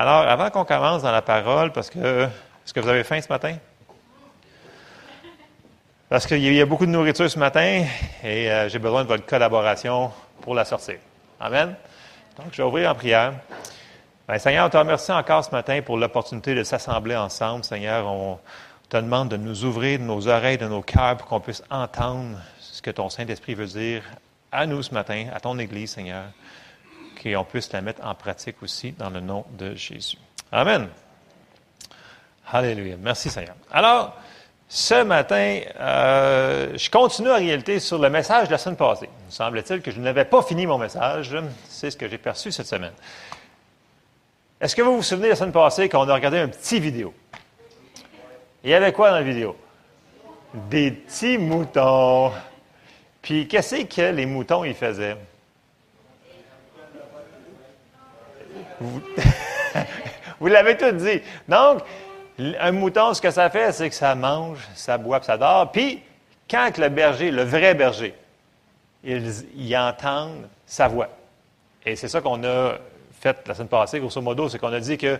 Alors, avant qu'on commence dans la parole, parce que, est-ce que vous avez faim ce matin? Parce qu'il y a beaucoup de nourriture ce matin et euh, j'ai besoin de votre collaboration pour la sortir. Amen. Donc, je vais ouvrir en prière. Ben, Seigneur, on te remercie encore ce matin pour l'opportunité de s'assembler ensemble. Seigneur, on te demande de nous ouvrir nos oreilles, de nos cœurs pour qu'on puisse entendre ce que ton Saint-Esprit veut dire à nous ce matin, à ton Église, Seigneur, qu'on puisse la mettre en pratique aussi dans le nom de Jésus. Amen. Alléluia. Merci, Seigneur. Alors, ce matin, euh, je continue en réalité sur le message de la semaine passée. Il semble-t-il que je n'avais pas fini mon message. C'est ce que j'ai perçu cette semaine. Est-ce que vous vous souvenez la semaine passée quand on a regardé un petit vidéo? Il y avait quoi dans la vidéo? Des petits moutons. Puis qu'est-ce que les moutons ils faisaient? Vous, l'avez tout dit. Donc, un mouton, ce que ça fait, c'est que ça mange, ça boit, ça dort. Puis, quand le berger, le vrai berger, ils, entendent sa voix. Et c'est ça qu'on a fait la semaine passée, grosso modo, c'est qu'on a dit que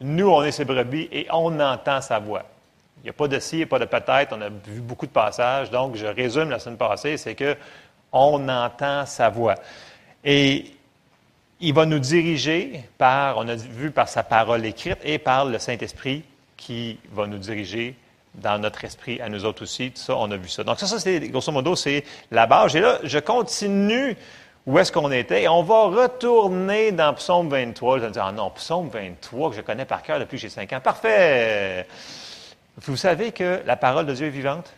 nous, on est ses brebis et on entend sa voix. Il n'y a pas de si, il n'y a pas de peut-être. On a vu beaucoup de passages. Donc, je résume la semaine passée, c'est que on entend sa voix. Et il va nous diriger par, on a vu par sa parole écrite et par le Saint-Esprit qui va nous diriger dans notre esprit à nous autres aussi. Tout ça, on a vu ça. Donc ça, c'est, grosso modo, c'est la base. Et là, je continue où est-ce qu'on était et on va retourner dans Psaume 23. Je vais dire, ah non, Psaume 23 que je connais par cœur depuis que j'ai cinq ans. Parfait! Vous savez que la parole de Dieu est vivante?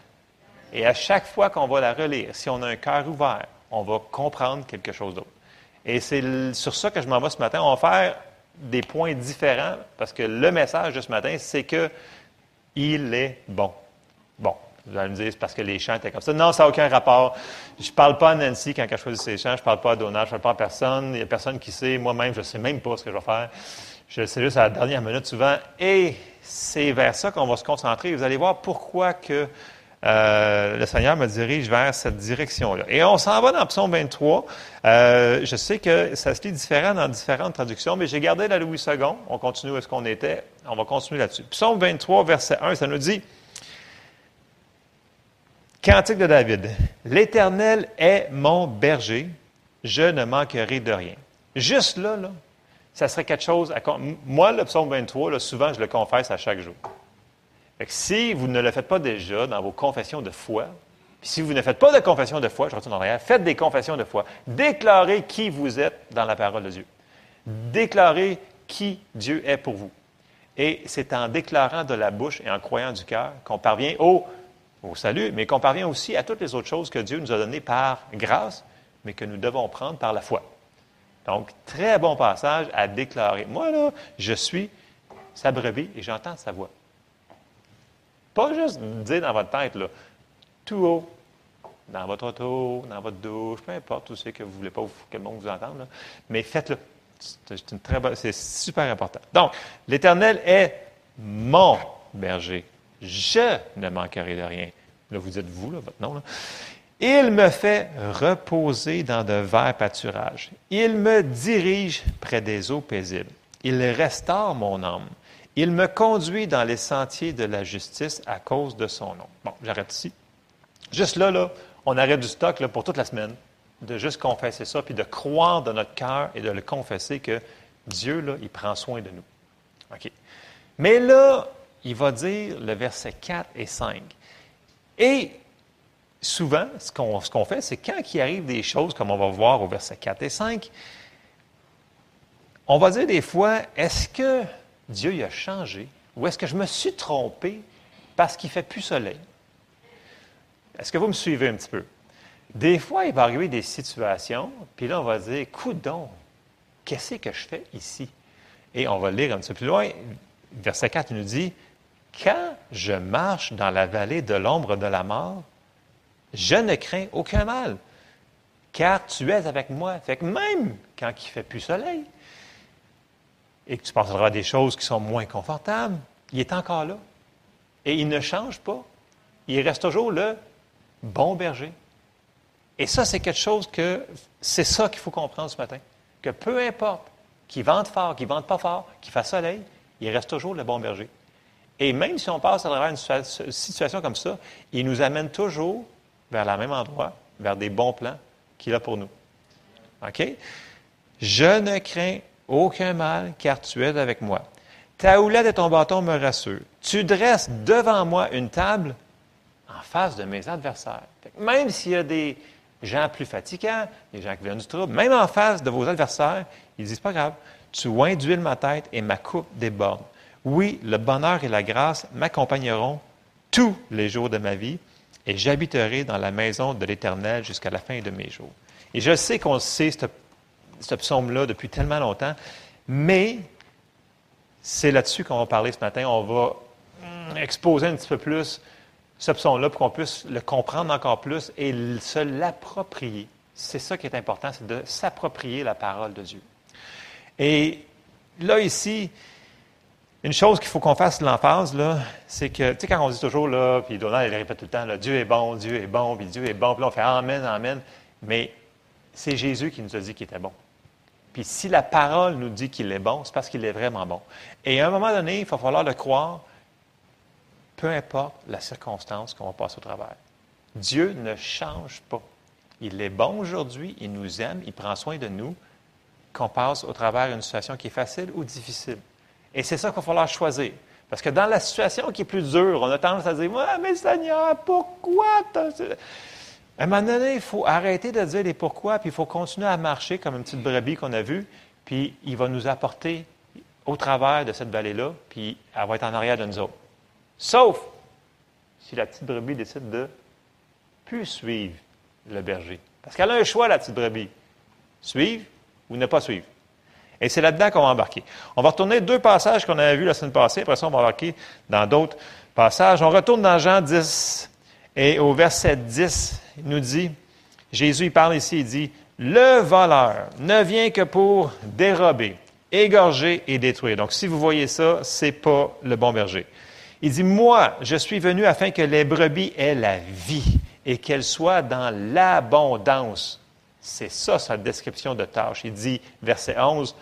Et à chaque fois qu'on va la relire, si on a un cœur ouvert, on va comprendre quelque chose d'autre. Et c'est sur ça que je m'en vais ce matin. On va faire des points différents parce que le message de ce matin, c'est que il est bon. Bon, vous allez me dire, c'est parce que les chants étaient comme ça. Non, ça n'a aucun rapport. Je ne parle pas à Nancy quand elle choisit ses chants. Je ne parle pas à Donald. Je ne parle pas à personne. Il n'y a personne qui sait. Moi-même, je ne sais même pas ce que je vais faire. Je sais juste à la dernière minute souvent. Et c'est vers ça qu'on va se concentrer. Vous allez voir pourquoi que euh, le Seigneur me dirige vers cette direction-là. Et on s'en va dans Psaume 23. Euh, je sais que ça se lit différent dans différentes traductions, mais j'ai gardé la Louis II. On continue où est-ce qu'on était. On va continuer là-dessus. Psaume 23, verset 1, ça nous dit Cantique de David. L'Éternel est mon berger, je ne manquerai de rien. Juste là, là, ça serait quelque chose. À, moi, le psaume 23, là, souvent, je le confesse à chaque jour si vous ne le faites pas déjà dans vos confessions de foi, si vous ne faites pas de confession de foi, je retourne en arrière, faites des confessions de foi. Déclarez qui vous êtes dans la parole de Dieu. Déclarez qui Dieu est pour vous. Et c'est en déclarant de la bouche et en croyant du cœur qu'on parvient au, au salut, mais qu'on parvient aussi à toutes les autres choses que Dieu nous a données par grâce, mais que nous devons prendre par la foi. Donc, très bon passage à déclarer. Moi, là, je suis sa brebis et j'entends sa voix. Pas juste dire dans votre tête, là, tout haut, dans votre auto, dans votre douche, peu importe, tout ce que vous ne voulez pas que le monde vous entende, mais faites-le. C'est, c'est super important. Donc, l'Éternel est mon berger. Je ne manquerai de rien. Là, vous dites vous, là, votre nom. Là. Il me fait reposer dans de verts pâturages. Il me dirige près des eaux paisibles. Il restaure mon âme. Il me conduit dans les sentiers de la justice à cause de son nom. Bon, j'arrête ici. Juste là, on arrête du stock pour toute la semaine, de juste confesser ça, puis de croire dans notre cœur et de le confesser que Dieu, là, il prend soin de nous. OK. Mais là, il va dire le verset 4 et 5. Et souvent, ce qu'on, ce qu'on fait, c'est quand il arrive des choses, comme on va voir au verset 4 et 5, on va dire des fois, est-ce que Dieu il a changé? Ou est-ce que je me suis trompé parce qu'il ne fait plus soleil? Est-ce que vous me suivez un petit peu? Des fois, il va arriver des situations, puis là, on va dire, coudon, qu'est-ce que je fais ici? Et on va lire un petit peu plus loin. Verset 4, il nous dit, quand je marche dans la vallée de l'ombre de la mort, je ne crains aucun mal, car tu es avec moi. Fait que même quand il ne fait plus soleil, et que tu passeras à des choses qui sont moins confortables, il est encore là. Et il ne change pas. Il reste toujours le bon berger. Et ça, c'est quelque chose que, c'est ça qu'il faut comprendre ce matin. Que peu importe qu'il vente fort, qu'il vente pas fort, qu'il fasse soleil, il reste toujours le bon berger. Et même si on passe à travers une situation comme ça, il nous amène toujours vers le même endroit, vers des bons plans qu'il a pour nous. OK? Je ne crains aucun mal, car tu es avec moi. Ta houlette et ton bâton me rassurent. Tu dresses devant moi une table en face de mes adversaires. Même s'il y a des gens plus fatigants, des gens qui viennent du trouble, même en face de vos adversaires, ils disent pas grave, tu oins d'huile ma tête et ma coupe déborde. Oui, le bonheur et la grâce m'accompagneront tous les jours de ma vie et j'habiterai dans la maison de l'Éternel jusqu'à la fin de mes jours. Et je sais qu'on sait ce, ce psaume-là depuis tellement longtemps, mais c'est là-dessus qu'on va parler ce matin. On va hum, exposer un petit peu plus ce psaume-là pour qu'on puisse le comprendre encore plus et se l'approprier. C'est ça qui est important, c'est de s'approprier la parole de Dieu. Et là, ici, une chose qu'il faut qu'on fasse l'emphase, là, c'est que, tu sais, quand on dit toujours, là, puis Donald, il répète tout le temps, là, Dieu est bon, Dieu est bon, puis Dieu est bon, puis là, on fait Amen, Amen. Mais c'est Jésus qui nous a dit qu'il était bon. Puis si la parole nous dit qu'il est bon, c'est parce qu'il est vraiment bon. Et à un moment donné, il va falloir le croire, peu importe la circonstance qu'on va passer au travers. Dieu ne change pas. Il est bon aujourd'hui, il nous aime, il prend soin de nous, qu'on passe au travers d'une situation qui est facile ou difficile. Et c'est ça qu'il va falloir choisir. Parce que dans la situation qui est plus dure, on a tendance à dire Ouais, mais Seigneur, pourquoi À un moment donné, il faut arrêter de dire les pourquoi, puis il faut continuer à marcher comme une petite brebis qu'on a vue, puis il va nous apporter au travers de cette vallée-là, puis elle va être en arrière de nous autres. Sauf si la petite brebis décide de plus suivre le berger. Parce qu'elle a un choix, la petite brebis. Suivre ou ne pas suivre. Et c'est là-dedans qu'on va embarquer. On va retourner deux passages qu'on avait vus la semaine passée. Après ça, on va embarquer dans d'autres passages. On retourne dans Jean 10 et au verset 10, il nous dit, Jésus il parle ici, il dit, le voleur ne vient que pour dérober, égorger et détruire. Donc, si vous voyez ça, c'est pas le bon berger. Il dit, moi, je suis venu afin que les brebis aient la vie et qu'elles soient dans l'abondance. C'est ça sa description de tâche. Il dit, verset 11,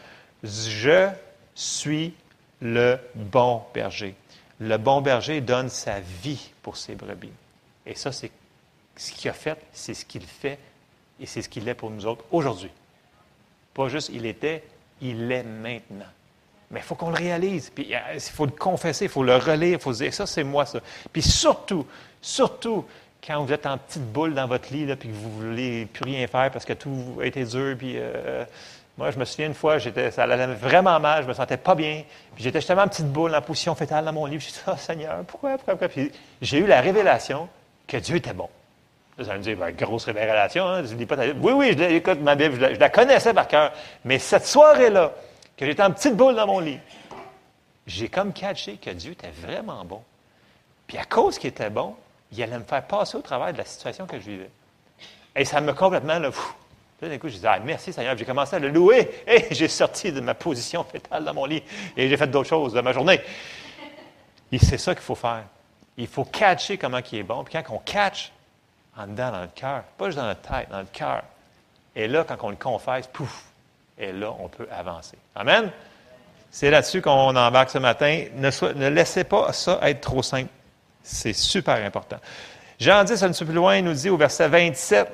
je suis le bon berger. Le bon berger donne sa vie pour ses brebis. Et ça, c'est ce qu'il a fait, c'est ce qu'il fait, et c'est ce qu'il est pour nous autres aujourd'hui. Pas juste il était, il est maintenant. Mais il faut qu'on le réalise. Puis euh, il faut le confesser, il faut le relire, il faut se dire ça, c'est moi ça. Puis surtout, surtout, quand vous êtes en petite boule dans votre lit, là, puis que vous ne voulez plus rien faire parce que tout a été dur, puis euh, moi, je me souviens une fois, j'étais, ça allait vraiment mal, je me sentais pas bien, puis j'étais justement en petite boule, en position fétale dans mon lit, je dit, oh Seigneur, pourquoi, pourquoi, pourquoi? Puis j'ai eu la révélation que Dieu était bon. Vous allez me dire, ben, grosse révélation, hein? je pas Oui, oui, écoute ma Bible, je la, connaissais par cœur, mais cette soirée-là, que j'étais en petite boule dans mon lit, j'ai comme catché que Dieu était vraiment bon. Puis à cause qu'il était bon, il allait me faire passer au travers de la situation que je vivais. Et ça me complètement, là, d'un coup, je disais, ah, merci Seigneur. J'ai commencé à le louer et j'ai sorti de ma position fétale dans mon lit et j'ai fait d'autres choses de ma journée. Et c'est ça qu'il faut faire. Il faut catcher comment il est bon. Puis quand on catch, en dedans, dans le cœur, pas juste dans la tête, dans le cœur. Et là, quand on le confesse, pouf, et là, on peut avancer. Amen? C'est là-dessus qu'on embarque ce matin. Ne, ne laissez pas ça être trop simple. C'est super important. Jean 10, un petit peu plus loin, il nous dit au verset 27,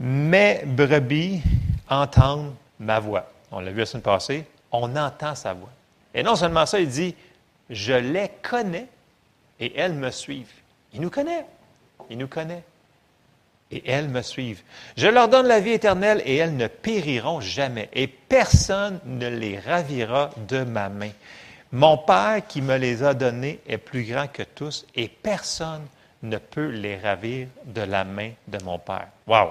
Mes brebis entendent ma voix. On l'a vu la semaine passée, on entend sa voix. Et non seulement ça, il dit, je les connais et elles me suivent. Il nous connaît. Il nous connaît. Et elles me suivent. Je leur donne la vie éternelle et elles ne périront jamais. Et personne ne les ravira de ma main. Mon Père qui me les a donnés est plus grand que tous et personne ne peut les ravir de la main de mon Père. Wow!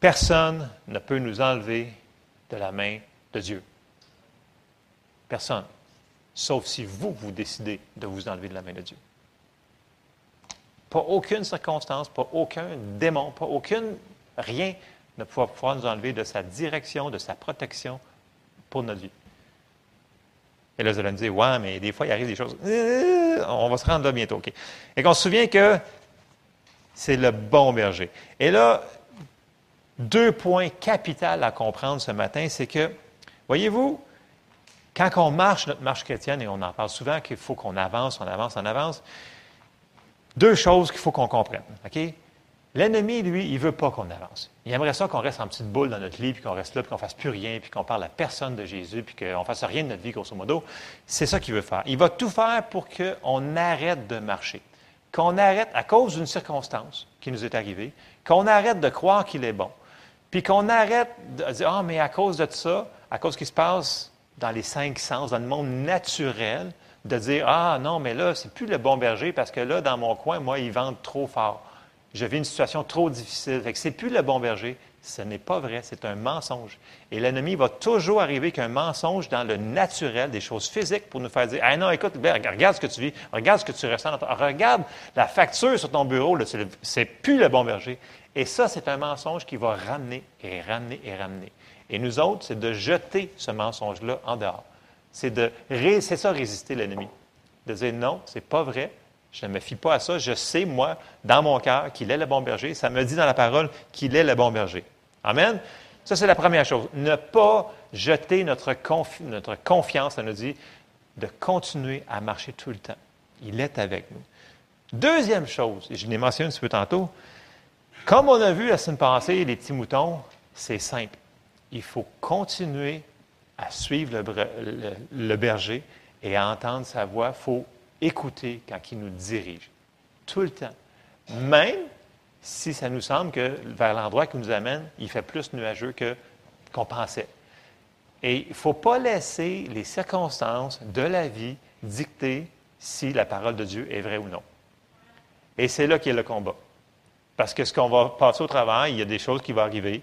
Personne ne peut nous enlever de la main de Dieu. Personne. Sauf si vous, vous décidez de vous enlever de la main de Dieu. Pas aucune circonstance, pas aucun démon, pas aucune, rien ne pourra nous enlever de sa direction, de sa protection pour notre vie. Et là, vous allez me dire, ouais, mais des fois, il arrive des choses. Euh, on va se rendre là bientôt, OK. Et qu'on se souvient que c'est le bon berger. Et là, deux points capitaux à comprendre ce matin, c'est que, voyez-vous, quand on marche notre marche chrétienne, et on en parle souvent qu'il faut qu'on avance, on avance, on avance, deux choses qu'il faut qu'on comprenne. L'ennemi, lui, il ne veut pas qu'on avance. Il aimerait ça qu'on reste en petite boule dans notre lit, puis qu'on reste là, puis qu'on ne fasse plus rien, puis qu'on parle à personne de Jésus, puis qu'on ne fasse rien de notre vie, grosso modo. C'est ça qu'il veut faire. Il va tout faire pour qu'on arrête de marcher. Qu'on arrête, à cause d'une circonstance qui nous est arrivée, qu'on arrête de croire qu'il est bon. Puis qu'on arrête de dire, ah, mais à cause de ça, à cause de ce qui se passe dans les cinq sens, dans le monde naturel, de dire, ah non, mais là, c'est plus le bon berger parce que là, dans mon coin, moi, ils vendent trop fort je vis une situation trop difficile. Fait que c'est plus le bon berger. Ce n'est pas vrai, c'est un mensonge. Et l'ennemi va toujours arriver qu'un mensonge dans le naturel, des choses physiques, pour nous faire dire Ah non, écoute, regarde ce que tu vis, regarde ce que tu ressens, regarde la facture sur ton bureau, c'est plus le bon berger. Et ça, c'est un mensonge qui va ramener et ramener et ramener. Et nous autres, c'est de jeter ce mensonge-là en dehors. C'est de c'est ça résister l'ennemi. De dire non, c'est pas vrai, je ne me fie pas à ça. Je sais, moi, dans mon cœur, qu'il est le bon berger. Ça me dit dans la parole qu'il est le bon berger. Amen. Ça, c'est la première chose. Ne pas jeter notre, confiance, ça nous dit, de continuer à marcher tout le temps. Il est avec nous. Deuxième chose, et je l'ai mentionné un petit peu tantôt, comme on a vu la semaine passée, les petits moutons, c'est simple. Il faut continuer à suivre le, berger et à entendre sa voix. Il faut écouter quand il nous dirige. Tout le temps. Même si ça nous semble que vers l'endroit qui nous amène, il fait plus nuageux qu'on pensait. Et il ne faut pas laisser les circonstances de la vie dicter si la parole de Dieu est vraie ou non. Et c'est là qu'est le combat. Parce que ce qu'on va passer au travail, il y a des choses qui vont arriver,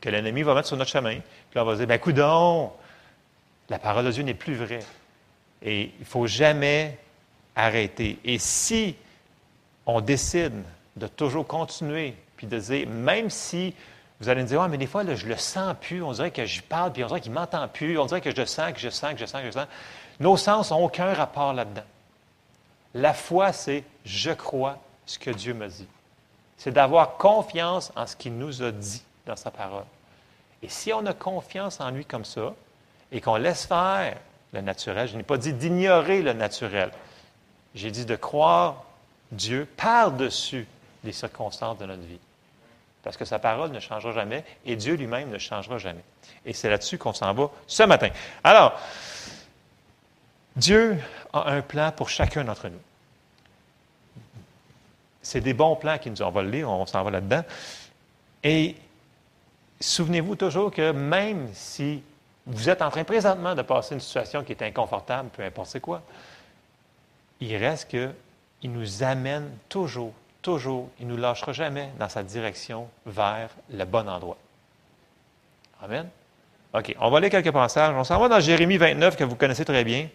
que l'ennemi va mettre sur notre chemin. Puis on va dire, ben coudon, la parole de Dieu n'est plus vraie. Et il ne faut jamais arrêter. Et si on décide de toujours continuer, puis de dire, même si vous allez me dire, ah, mais des fois, je le sens plus, on dirait que je parle, puis on dirait qu'il ne m'entend plus, on dirait que je le sens, que je sens, que je sens, que je sens. Nos sens n'ont aucun rapport là-dedans. La foi, c'est je crois ce que Dieu me dit. C'est d'avoir confiance en ce qu'il nous a dit dans sa parole. Et si on a confiance en lui comme ça, et qu'on laisse faire le naturel, je n'ai pas dit d'ignorer le naturel, j'ai dit de croire Dieu par-dessus les circonstances de notre vie. Parce que sa parole ne changera jamais et Dieu lui-même ne changera jamais. Et c'est là-dessus qu'on s'en va ce matin. Alors, Dieu a un plan pour chacun d'entre nous. C'est des bons plans qui nous ont le on s'en va là-dedans. Et souvenez-vous toujours que même si vous êtes en train présentement de passer une situation qui est inconfortable, peu importe c'est quoi, il reste qu'il nous amène toujours, toujours, il ne nous lâchera jamais dans sa direction vers le bon endroit. Amen. OK, on va lire quelques passages. On s'en va dans Jérémie 29, que vous connaissez très bien.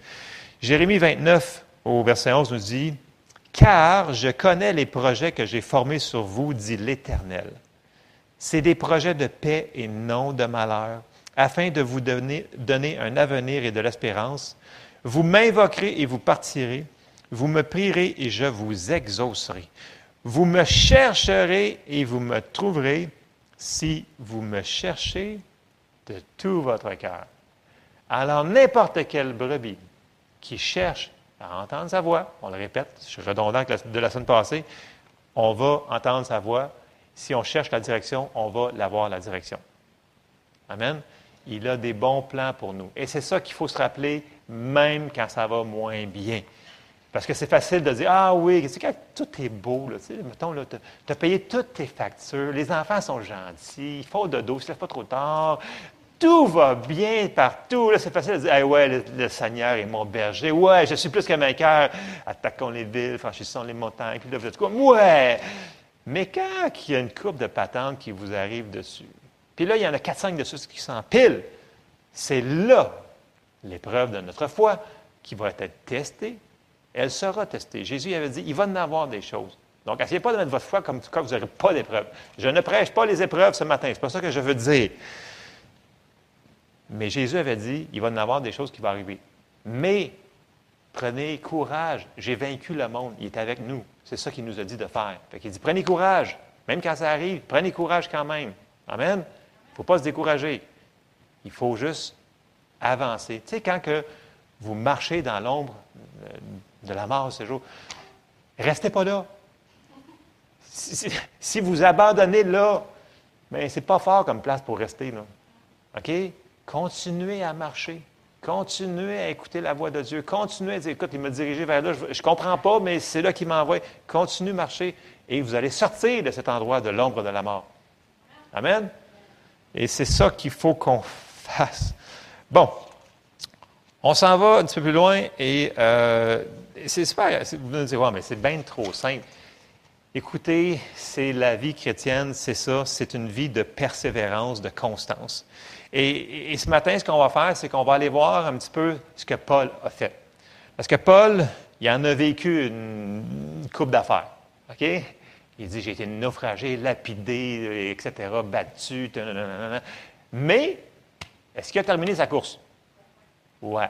Jérémie 29, au verset 11, nous dit Car je connais les projets que j'ai formés sur vous, dit l'Éternel. C'est des projets de paix et non de malheur, afin de vous donner, un avenir et de l'espérance. Vous m'invoquerez et vous partirez vous me prierez et je vous exaucerai. Vous me chercherez et vous me trouverez si vous me cherchez de tout votre cœur. Alors n'importe quelle brebis qui cherche à entendre sa voix, on le répète, je suis redondant de la semaine passée, on va entendre sa voix. Si on cherche la direction, on va l'avoir la direction. Amen. Il a des bons plans pour nous. Et c'est ça qu'il faut se rappeler, même quand ça va moins bien. Parce que c'est facile de dire Ah oui, c'est quand tout est beau, là, mettons, tu as payé toutes tes factures, les enfants sont gentils, il faut de dos, ne pas trop tard, tout va bien partout. C'est facile de dire ah ouais, le, Seigneur est mon berger, ouais, je suis plus qu'un vainqueur, attaquons les villes, franchissons les montagnes, puis là, vous êtes quoi? Ouais! Mais quand il y a une coupe de patentes qui vous arrive dessus, puis là, il y en a 4-5 dessus qui s'empilent, c'est là l'épreuve de notre foi qui va être testée elle sera testée. Jésus avait dit, il va en avoir des choses. Donc, essayez pas de mettre votre foi comme cas vous n'aurez pas d'épreuves. Je ne prêche pas les épreuves ce matin, c'est pas ça que je veux dire. Mais Jésus avait dit, il va en avoir des choses qui vont arriver. Mais prenez courage, j'ai vaincu le monde, il est avec nous. C'est ça qu'il nous a dit de faire. Il dit, prenez courage, même quand ça arrive, prenez courage quand même. Amen. Faut pas se décourager. Il faut juste avancer. Tu sais, quand que vous marchez dans l'ombre euh, de la mort ce jour, restez pas là. Si, vous abandonnez là, mais ce n'est pas fort comme place pour rester. Là. OK? Continuez à marcher. Continuez à écouter la voix de Dieu. Continuez à dire, écoute, il m'a dirigé vers là. Je ne comprends pas, mais c'est là qu'il m'envoie. Continuez à marcher et vous allez sortir de cet endroit de l'ombre de la mort. Amen? Et c'est ça qu'il faut qu'on fasse. Bon, on s'en va un petit peu plus loin et euh, c'est super. Vous me dire, mais c'est bien trop simple. Écoutez, c'est la vie chrétienne, c'est ça, c'est une vie de persévérance, de constance. Et, ce matin, ce qu'on va faire, c'est qu'on va aller voir un petit peu ce que Paul a fait. Parce que Paul, il en a vécu une, coupe d'affaires. OK? Il dit J'ai été naufragé, lapidé, etc., battu. Mais, est-ce qu'il a terminé sa course? Ouais.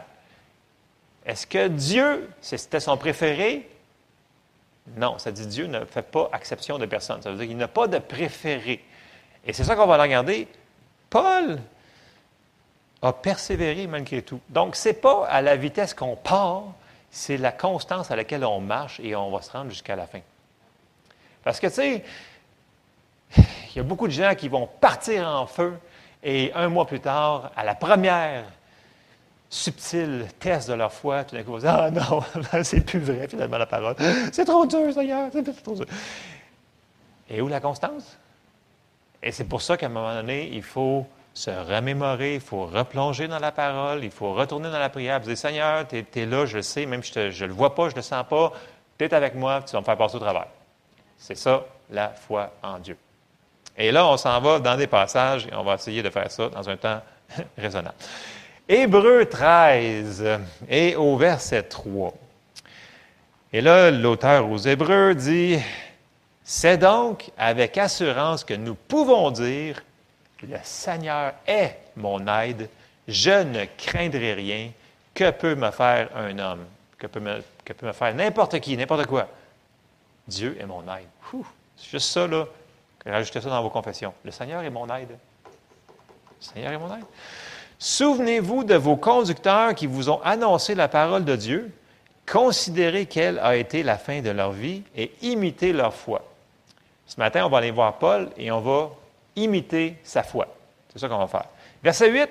Est-ce que Dieu, c'était son préféré? Non, ça dit Dieu ne fait pas exception de personne. Ça veut dire qu'il n'a pas de préféré. Et c'est ça qu'on va regarder. Paul, a persévéré malgré tout. Donc, ce n'est pas à la vitesse qu'on part, c'est la constance à laquelle on marche et on va se rendre jusqu'à la fin. Parce que, tu sais, il y a beaucoup de gens qui vont partir en feu et un mois plus tard, à la première subtile test de leur foi, tout d'un coup, ils vont dire Ah non, c'est plus vrai finalement la parole. C'est trop dur, Seigneur, c'est trop dur. Et où la constance? Et c'est pour ça qu'à un moment donné, il faut se remémorer, il faut replonger dans la parole, il faut retourner dans la prière, vous dire Seigneur, tu es, là, je le sais, même si je ne le vois pas, je ne le sens pas, tu es avec moi, tu vas me faire passer au travers. C'est ça, la foi en Dieu. Et là, on s'en va dans des passages et on va essayer de faire ça dans un temps raisonnable. Hébreu 13 et au verset 3. Et là, l'auteur aux Hébreux dit, C'est donc avec assurance que nous pouvons dire, le Seigneur est mon aide, je ne craindrai rien. Que peut me faire un homme? Que peut me, que peut me faire n'importe qui, n'importe quoi? Dieu est mon aide. C'est juste ça, là. Rajoutez ça dans vos confessions. Le Seigneur est mon aide. Le Seigneur est mon aide. Souvenez-vous de vos conducteurs qui vous ont annoncé la parole de Dieu. Considérez quelle a été la fin de leur vie et imitez leur foi. Ce matin, on va aller voir Paul et on va imiter sa foi. C'est ça qu'on va faire. Verset 8,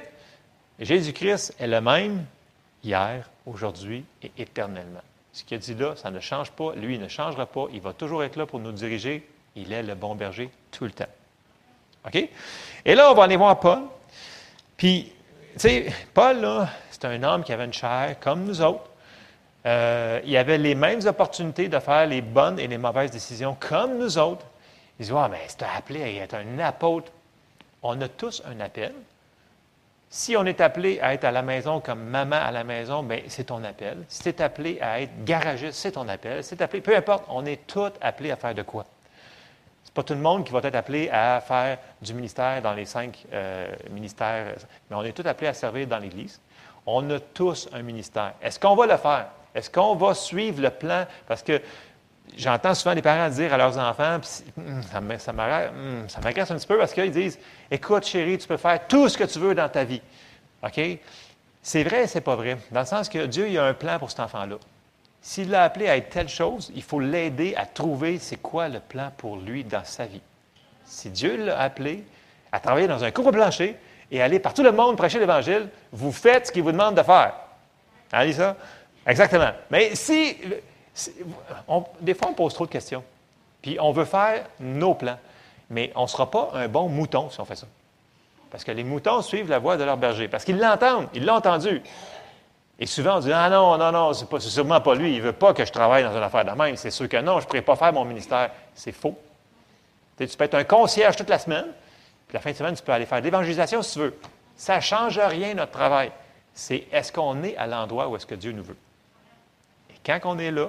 Jésus-Christ est le même hier, aujourd'hui et éternellement. Ce qu'il a dit là, ça ne change pas. Lui, il ne changera pas. Il va toujours être là pour nous diriger. Il est le bon berger tout le temps. OK? Et là, on va aller voir Paul. Puis, tu sais, Paul, là, c'est un homme qui avait une chair comme nous autres. Euh, il avait les mêmes opportunités de faire les bonnes et les mauvaises décisions comme nous autres. Ils disent, ah, mais c'est appelé à être un apôtre. On a tous un appel. Si on est appelé à être à la maison comme maman à la maison, bien, c'est ton appel. Si tu es appelé à être garagiste, c'est ton appel. Si appelé, peu importe, on est tous appelés à faire de quoi? C'est pas tout le monde qui va être appelé à faire du ministère dans les cinq euh, ministères, mais on est tous appelés à servir dans l'Église. On a tous un ministère. Est-ce qu'on va le faire? Est-ce qu'on va suivre le plan? Parce que j'entends souvent les parents dire à leurs enfants, hum, hum, ça m'agresse un petit peu parce qu'ils disent Écoute, chérie, tu peux faire tout ce que tu veux dans ta vie. OK? C'est vrai c'est pas vrai. Dans le sens que Dieu il a un plan pour cet enfant-là. S'il l'a appelé à être telle chose, il faut l'aider à trouver c'est quoi le plan pour lui dans sa vie. Si Dieu l'a appelé à travailler dans un couvre-plancher et aller par tout le monde prêcher l'Évangile, vous faites ce qu'il vous demande de faire. Allez, ça? Exactement. Mais si des fois, on pose trop de questions. Puis on veut faire nos plans. Mais on ne sera pas un bon mouton si on fait ça. Parce que les moutons suivent la voix de leur berger. Parce qu'ils l'entendent. Ils l'ont entendu. Et souvent, on dit Ah non, non, non, c'est, pas, sûrement pas lui. Il ne veut pas que je travaille dans une affaire de même. C'est sûr que non, je ne pourrais pas faire mon ministère. C'est faux. Tu, peux être un concierge toute la semaine. Puis la fin de semaine, tu peux aller faire de l'évangélisation si tu veux. Ça ne change rien, notre travail. C'est est-ce qu'on est à l'endroit où est-ce que Dieu nous veut? Et quand on est là,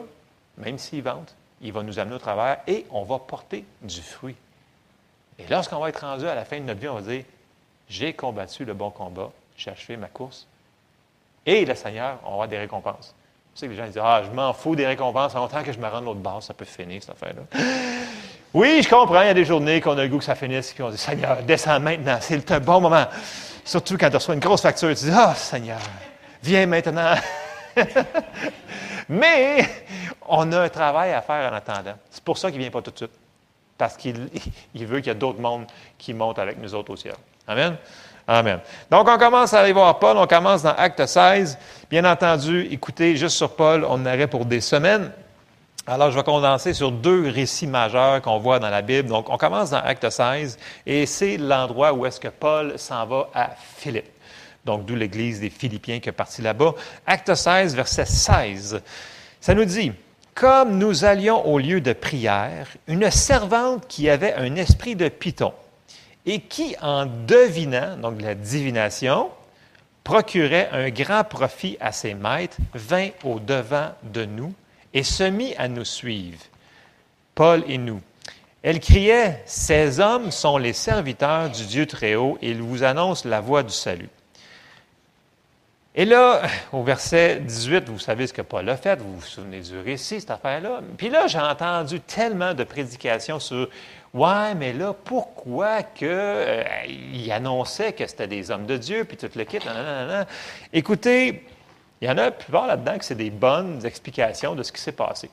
même s'il vente, il va nous amener au travers et on va porter du fruit. Et lorsqu'on va être rendu à la fin de notre vie, on va dire J'ai combattu le bon combat, j'ai achevé ma course. Et le Seigneur, on avoir des récompenses. Tu sais que les gens disent Ah, je m'en fous des récompenses, en tant que je me rende l'autre base, ça peut finir cette affaire-là. Oui, je comprends, il y a des journées qu'on a le goût que ça finisse, puis on dit Seigneur, descends maintenant, c'est un bon moment. Surtout quand tu reçois une grosse facture, tu dis Ah, Seigneur, viens maintenant. Mais on a un travail à faire en attendant. C'est pour ça qu'il ne vient pas tout de suite. Parce qu'il veut qu'il y ait d'autres mondes qui montent avec nous autres au ciel. Amen? Amen. Donc, on commence à aller voir Paul. On commence dans Acte 16. Bien entendu, écoutez, juste sur Paul, on aurait pour des semaines. Alors, je vais condenser sur deux récits majeurs qu'on voit dans la Bible. Donc, on commence dans Acte 16 et c'est l'endroit où est-ce que Paul s'en va à Philippe. Donc, d'où l'Église des Philippiens qui est partie là-bas. Acte 16, verset 16. Ça nous dit, comme nous allions au lieu de prière, une servante qui avait un esprit de python et qui, en devinant, donc la divination, procurait un grand profit à ses maîtres, vint au devant de nous et se mit à nous suivre, Paul et nous. Elle criait, Ces hommes sont les serviteurs du Dieu très haut, et ils vous annoncent la voie du salut. Et là, au verset 18, vous savez ce que Paul a fait, vous vous souvenez du récit, cette affaire-là. Puis là, j'ai entendu tellement de prédications sur Ouais, mais là, pourquoi que euh, il annonçait que c'était des hommes de Dieu, puis tout le kit, Écoutez, il y en a la plupart là-dedans que c'est des bonnes explications de ce qui s'est passé.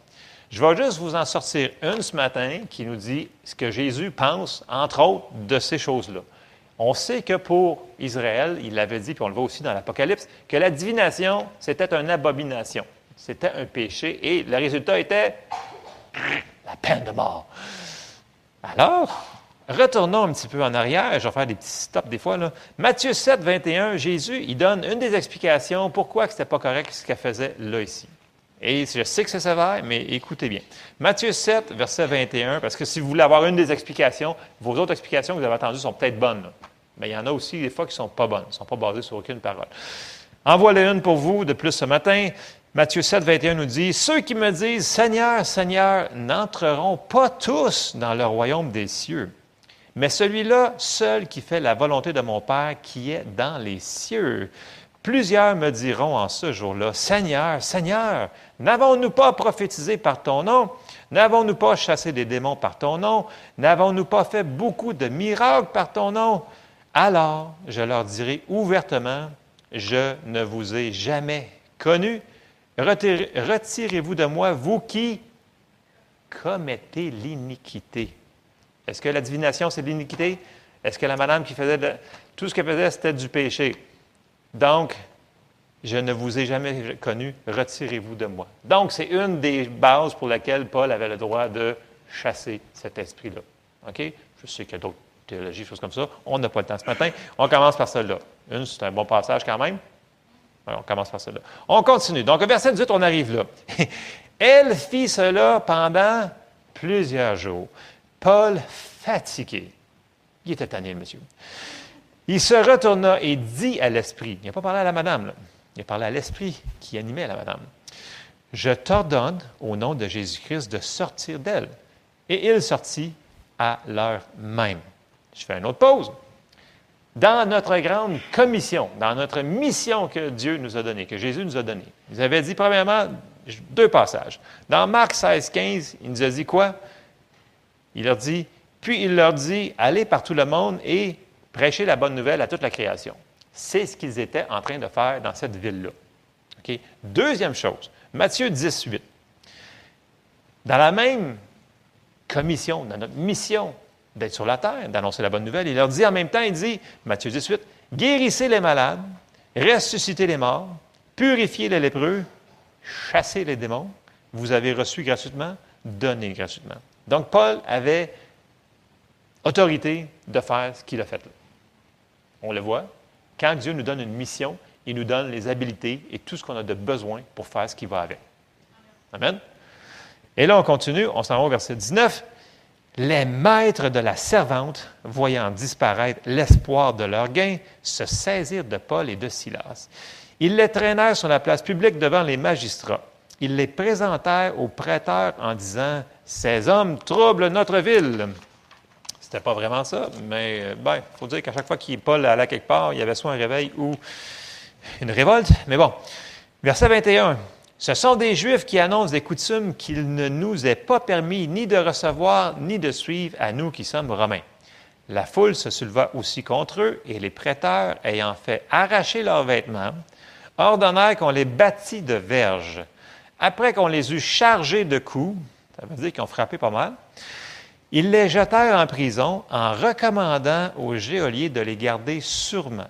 Je vais juste vous en sortir une ce matin qui nous dit ce que Jésus pense, entre autres, de ces choses-là. On sait que pour Israël, il l'avait dit, puis on le voit aussi dans l'Apocalypse, que la divination, c'était une abomination. C'était un péché, et le résultat était la peine de mort. Alors, Retournons un petit peu en arrière, je vais faire des petits stops des fois. Matthieu 7, 21, Jésus, il donne une des explications pourquoi ce n'était pas correct ce qu'elle faisait là ici. Et je sais que c'est sévère, mais écoutez bien. Matthieu 7, verset 21, parce que si vous voulez avoir une des explications, vos autres explications que vous avez entendues sont peut-être bonnes. Mais il y en a aussi des fois qui ne sont pas bonnes, ne sont pas basées sur aucune parole. En voilà une pour vous de plus ce matin. Matthieu 7, 21 nous dit, Ceux qui me disent, Seigneur, Seigneur, n'entreront pas tous dans le royaume des cieux mais celui-là seul qui fait la volonté de mon Père qui est dans les cieux. Plusieurs me diront en ce jour-là, Seigneur, Seigneur, n'avons-nous pas prophétisé par ton nom? N'avons-nous pas chassé des démons par ton nom? N'avons-nous pas fait beaucoup de miracles par ton nom? Alors je leur dirai ouvertement, je ne vous ai jamais connu. Retirez-vous de moi, vous qui commettez l'iniquité. Est-ce que la divination, c'est l'iniquité? Est-ce que la madame qui faisait tout ce qu'elle faisait, c'était du péché? Donc, je ne vous ai jamais connu, retirez-vous de moi. Donc, c'est une des bases pour lesquelles Paul avait le droit de chasser cet esprit-là. OK? Je sais qu'il y a d'autres théologies, choses comme ça. On n'a pas le temps ce matin. On commence par celle-là. Une, c'est un bon passage quand même. on commence par celle-là. On continue. Donc, au verset 18, on arrive là. Elle fit cela pendant plusieurs jours. Paul, fatigué, il était tanné, monsieur. Il se retourna et dit à l'esprit, il n'a pas parlé à la madame, il a parlé à l'esprit qui animait la madame. Je t'ordonne, au nom de Jésus-Christ, de sortir d'elle. Et il sortit à l'heure même. Je fais une autre pause. Dans notre grande commission, dans notre mission que Dieu nous a donnée, que Jésus nous a donnée, il avait dit, premièrement, deux passages. Dans Marc 16, 15, il nous a dit quoi? Il leur dit, puis il leur dit, allez par tout le monde et prêchez la bonne nouvelle à toute la création. C'est ce qu'ils étaient en train de faire dans cette ville-là. Deuxième chose, Matthieu 18. Dans la même commission, dans notre mission d'être sur la terre, d'annoncer la bonne nouvelle, il leur dit en même temps, il dit, Matthieu 18, guérissez les malades, ressuscitez les morts, purifiez les lépreux, chassez les démons, vous avez reçu gratuitement, donnez gratuitement. Donc, Paul avait autorité de faire ce qu'il a fait là. On le voit. Quand Dieu nous donne une mission, il nous donne les habiletés et tout ce qu'on a de besoin pour faire ce qui va avec. Amen. Et là, on continue, on s'en va au verset 19. Les maîtres de la servante, voyant disparaître l'espoir de leur gain, se saisirent de Paul et de Silas. Ils les traînèrent sur la place publique devant les magistrats. Ils les présentèrent aux prêteurs en disant ces hommes troublent notre ville. C'était pas vraiment ça, mais euh, faut dire qu'à chaque fois qu'il Paul allait quelque part, il y avait soit un réveil ou une révolte. Mais bon, verset 21. Ce sont des Juifs qui annoncent des coutumes qu'il ne nous est pas permis ni de recevoir ni de suivre à nous qui sommes romains. La foule se souleva aussi contre eux, et les prêteurs, ayant fait arracher leurs vêtements, ordonnèrent qu'on les bâtît de verges. Après qu'on les eut chargés de coups, ça veut dire qu'ils ont frappé pas mal, ils les jetèrent en prison en recommandant aux geôliers de les garder sûrement.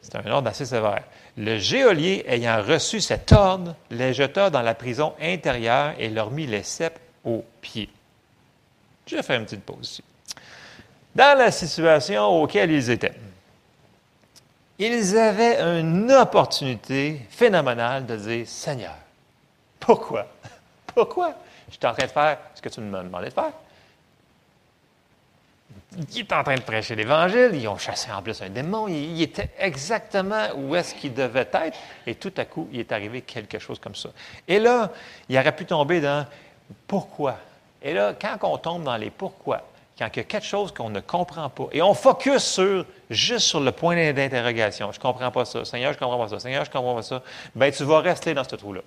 C'est un ordre assez sévère. Le geôlier, ayant reçu cet ordre, les jeta dans la prison intérieure et leur mit les cèpes aux pieds. Je faire une petite pause ici dans la situation auquel ils étaient. Ils avaient une opportunité phénoménale de dire Seigneur, pourquoi? Pourquoi je suis en train de faire ce que tu me demandais de faire? Il est en train de prêcher l'Évangile, ils ont chassé en plus un démon, il, était exactement où est-ce qu'il devait être, et tout à coup, il est arrivé quelque chose comme ça. Et là, il aurait pu tomber dans pourquoi. Et là, quand on tombe dans les pourquoi, quand il y a quelque chose qu'on ne comprend pas, et on focus sur, juste sur le point d'interrogation, je ne comprends pas ça, Seigneur, je ne comprends pas ça, Seigneur, je ne comprends pas ça, bien, tu vas rester dans ce trou-là.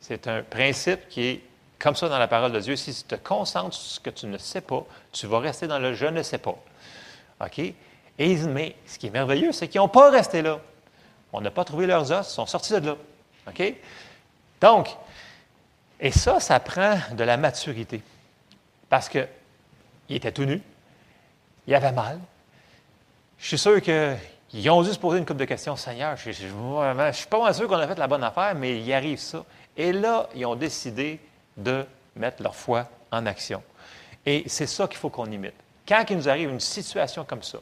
C'est un principe qui est comme ça dans la parole de Dieu. Si tu te concentres sur ce que tu ne sais pas, tu vas rester dans le je ne sais pas. OK? Et, mais ce qui est merveilleux, c'est qu'ils n'ont pas resté là. On n'a pas trouvé leurs os, ils sont sortis de là. OK? Donc, et ça, ça prend de la maturité. Parce que il était tout nu. Il avait mal. Je suis sûr qu'ils ont dû se poser une couple de questions. Seigneur, je ne suis pas sûr qu'on a fait la bonne affaire, mais il arrive ça. Et là, ils ont décidé de mettre leur foi en action. Et c'est ça qu'il faut qu'on imite. Quand il nous arrive une situation comme ça,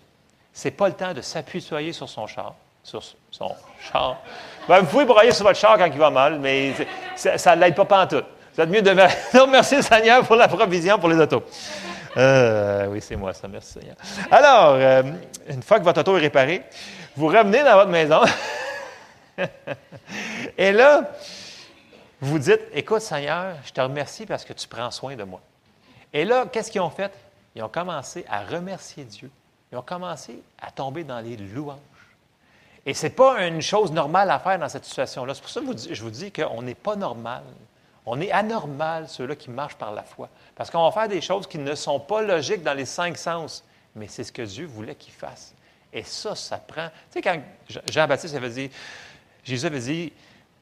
ce n'est pas le temps de s'appuyer sur son char, sur son char. Ben, vous pouvez broyer sur votre char quand il va mal, mais ça ne l'aide pas, pas en tout. Vous êtes mieux de... Non, merci Seigneur pour la provision pour les autos. Euh, oui, c'est moi ça, merci Seigneur. Alors, euh, une fois que votre auto est réparée, vous revenez dans votre maison. Et là, vous dites, écoute Seigneur, je te remercie parce que tu prends soin de moi. Et là, qu'est-ce qu'ils ont fait? Ils ont commencé à remercier Dieu. Ils ont commencé à tomber dans les louanges. Et ce n'est pas une chose normale à faire dans cette situation-là. C'est pour ça que je vous dis qu'on n'est pas normal. On est anormal, ceux-là qui marchent par la foi. Parce qu'on va faire des choses qui ne sont pas logiques dans les cinq sens, mais c'est ce que Dieu voulait qu'il fasse. Et ça, ça prend. Tu sais, quand Jean-Baptiste avait dit, Jésus avait dit,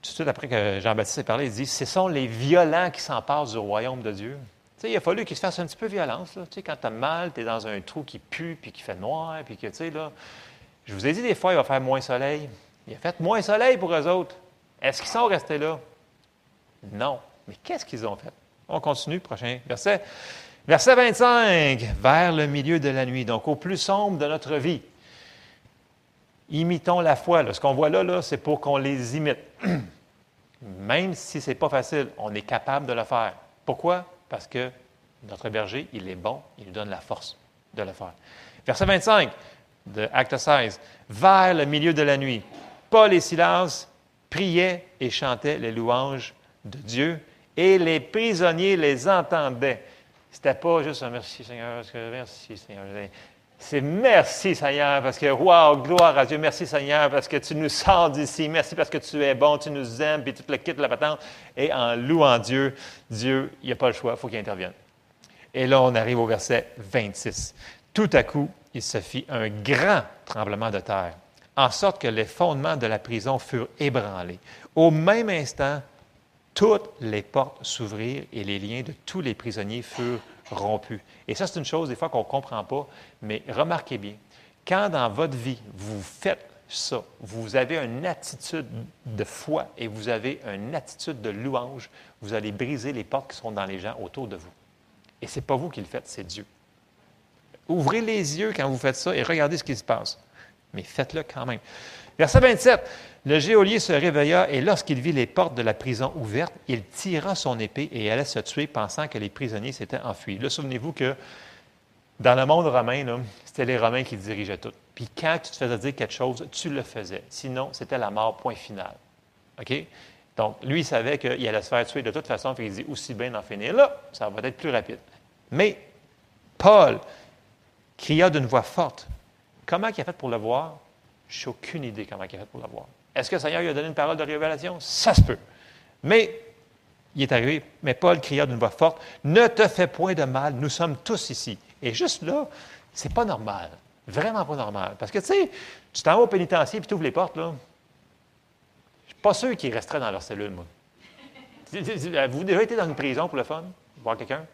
tout de suite après que Jean-Baptiste ait parlé, il dit Ce sont les violents qui s'emparent du royaume de Dieu. Il a fallu qu'il se fasse un petit peu violence. Sais, quand tu as mal, tu es dans un trou qui pue, puis qui fait noir, puis que, tu sais, là. Je vous ai dit des fois, il va faire moins soleil. Il a fait moins soleil pour eux autres. Est-ce qu'ils sont restés là? Non. Mais qu'est-ce qu'ils ont fait? On continue, prochain verset. Verset 25, vers le milieu de la nuit, donc au plus sombre de notre vie. Imitons la foi. Ce qu'on voit là, c'est pour qu'on les imite. Même si ce n'est pas facile, on est capable de le faire. Pourquoi? Parce que notre berger, il est bon, il nous donne la force de le faire. Verset 25 de Acte 16. Vers le milieu de la nuit, Paul et Silas priaient et chantaient les louanges de Dieu et les prisonniers les entendaient. C'était pas juste un merci Seigneur, merci Seigneur. C'est merci Seigneur, parce que, wow, gloire à Dieu, merci Seigneur, parce que tu nous sors d'ici, merci parce que tu es bon, tu nous aimes, puis tout le kit, la patente. Et en louant Dieu, Dieu, il n'y a pas le choix, il faut qu'il intervienne. Et là, on arrive au verset 26. Tout à coup, il se fit un grand tremblement de terre, en sorte que les fondements de la prison furent ébranlés. Au même instant, toutes les portes s'ouvrirent et les liens de tous les prisonniers furent Et ça, c'est une chose des fois qu'on ne comprend pas, mais remarquez bien, quand dans votre vie, vous faites ça, vous avez une attitude de foi et vous avez une attitude de louange, vous allez briser les portes qui sont dans les gens autour de vous. Et ce n'est pas vous qui le faites, c'est Dieu. Ouvrez les yeux quand vous faites ça et regardez ce qui se passe. Mais faites-le quand même. Verset 27. Le geôlier se réveilla et lorsqu'il vit les portes de la prison ouvertes, il tira son épée et allait se tuer pensant que les prisonniers s'étaient enfuis. Là, souvenez-vous que dans le monde romain, c'était les Romains qui dirigeaient tout. Puis quand tu te faisais dire quelque chose, tu le faisais. Sinon, c'était la mort, point final. OK? Donc, lui, il savait qu'il allait se faire tuer de toute façon, puis il dit aussi bien d'en finir là, ça va être plus rapide. Mais Paul cria d'une voix forte. Comment il a fait pour le voir? Je n'ai aucune idée comment il a fait pour le voir. Est-ce que le Seigneur lui a donné une parole de révélation? Ça se peut. Mais il est arrivé, mais Paul cria d'une voix forte, Ne te fais point de mal, nous sommes tous ici. Et juste là, c'est pas normal. Vraiment pas normal. Parce que, tu sais, tu t'en vas au pénitencier et tu ouvres les portes, là. Je suis pas sûr qu'ils resteraient dans leur cellule, moi. Avez-vous déjà été dans une prison pour le fun? Voir quelqu'un?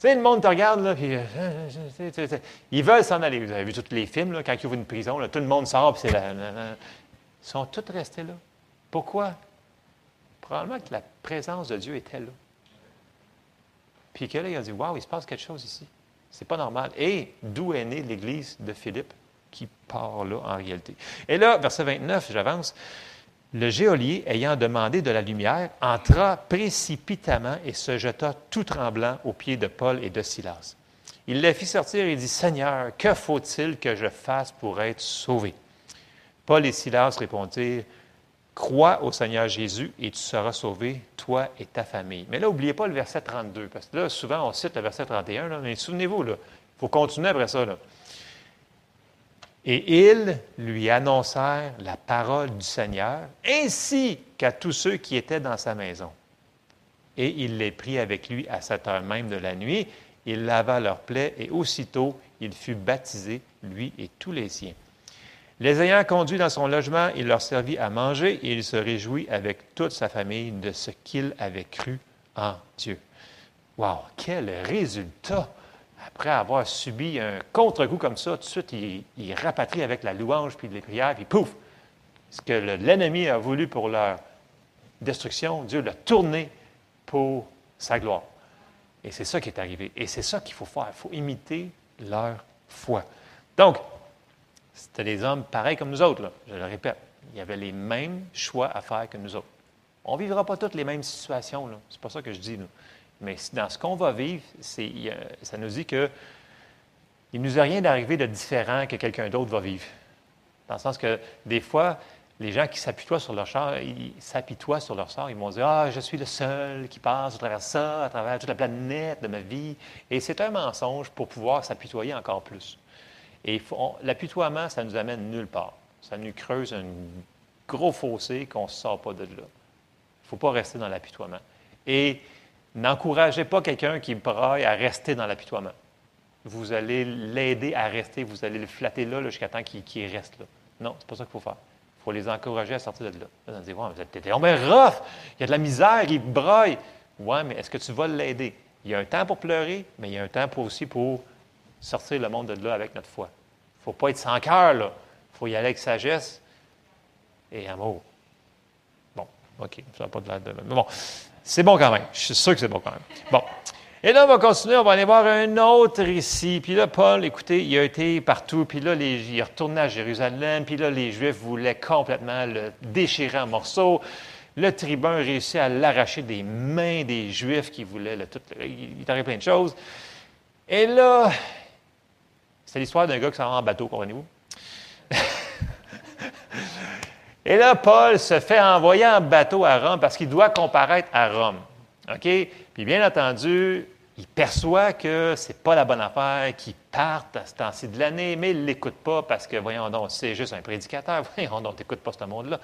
Tu sais, le monde te regarde, là, puis. Euh, ils veulent s'en aller. Vous avez vu tous les films, là, quand ils ouvrent une prison, là, tout le monde sort, puis c'est la, Ils sont tous restés là. Pourquoi? Probablement que la présence de Dieu était là. Puis que là, il a dit Waouh, il se passe quelque chose ici. C'est pas normal. Et d'où est née l'Église de Philippe qui part là en réalité? Et là, verset 29, j'avance. Le geôlier, ayant demandé de la lumière, entra précipitamment et se jeta tout tremblant aux pieds de Paul et de Silas. Il les fit sortir et dit, Seigneur, que faut-il que je fasse pour être sauvé? Paul et Silas répondirent, Crois au Seigneur Jésus et tu seras sauvé, toi et ta famille. Mais là, n'oubliez pas le verset 32, parce que là, souvent, on cite le verset 31, mais souvenez-vous, il faut continuer après ça. Et ils lui annoncèrent la parole du Seigneur, ainsi qu'à tous ceux qui étaient dans sa maison. Et il les prit avec lui à cette heure même de la nuit. Il lava leurs plaies et aussitôt il fut baptisé, lui et tous les siens. Les ayant conduits dans son logement, il leur servit à manger et il se réjouit avec toute sa famille de ce qu'il avait cru en Dieu. Wow, quel résultat! Après avoir subi un contre-coup comme ça, tout de suite, il, il, rapatrie avec la louange puis les prières, puis pouf! Ce que l'ennemi a voulu pour leur destruction, Dieu l'a tourné pour sa gloire. Et c'est ça qui est arrivé. Et c'est ça qu'il faut faire. Il faut imiter leur foi. Donc, c'était des hommes pareils comme nous autres, je le répète. Il y avait les mêmes choix à faire que nous autres. On ne vivra pas toutes les mêmes situations, c'est pas ça que je dis. Mais dans ce qu'on va vivre, ça nous dit que il ne nous est rien d'arriver de différent que quelqu'un d'autre va vivre. Dans le sens que des fois, les gens qui s'apitoient sur leur sort, ils s'apitoient sur leur sort, ils vont dire Ah, je suis le seul qui passe à travers ça, à travers toute la planète de ma vie. Et c'est un mensonge pour pouvoir s'apitoyer encore plus. Et l'apitoiement, ça nous amène nulle part. Ça nous creuse un gros fossé qu'on ne sort pas de là. Il ne faut pas rester dans l'apitoiement. Et n'encouragez pas quelqu'un qui braille à rester dans l'apitoiement. Vous allez l'aider à rester, vous allez le flatter là, jusqu'à temps qu'il reste là. Non, c'est pas ça qu'il faut faire. Il faut les encourager à sortir de là. Vous allez dire, ouais, t'es rough, il y a de la misère, il braille. Oui, mais est-ce que tu vas l'aider? Il y a un temps pour pleurer, mais il y a un temps aussi pour sortir le monde de là avec notre foi. Il ne faut pas être sans cœur, là. Il faut y aller avec sagesse et amour. Bon, OK, ça n'a pas de l'air de... Mais bon, c'est bon quand même. Je suis sûr que c'est bon quand même. Bon. Et là, on va continuer, on va aller voir un autre ici. Puis là, Paul, écoutez, il a été partout. Puis là, il est retourné à Jérusalem. Puis là, les Juifs voulaient complètement le déchirer en morceaux. Le tribun réussit à l'arracher des mains des Juifs qui voulaient le tout. Il est arrivé plein de choses. Et là, c'est l'histoire d'un gars qui s'en va en bateau, comprenez-vous? Et là, Paul se fait envoyer en bateau à Rome parce qu'il doit comparaître à Rome. OK? Puis bien entendu, il perçoit que ce n'est pas la bonne affaire, qu'il parte à ce temps-ci de l'année, mais il ne l'écoute pas parce que, voyons donc, c'est juste un prédicateur. Voyons donc, n'écoutes pas ce monde-là.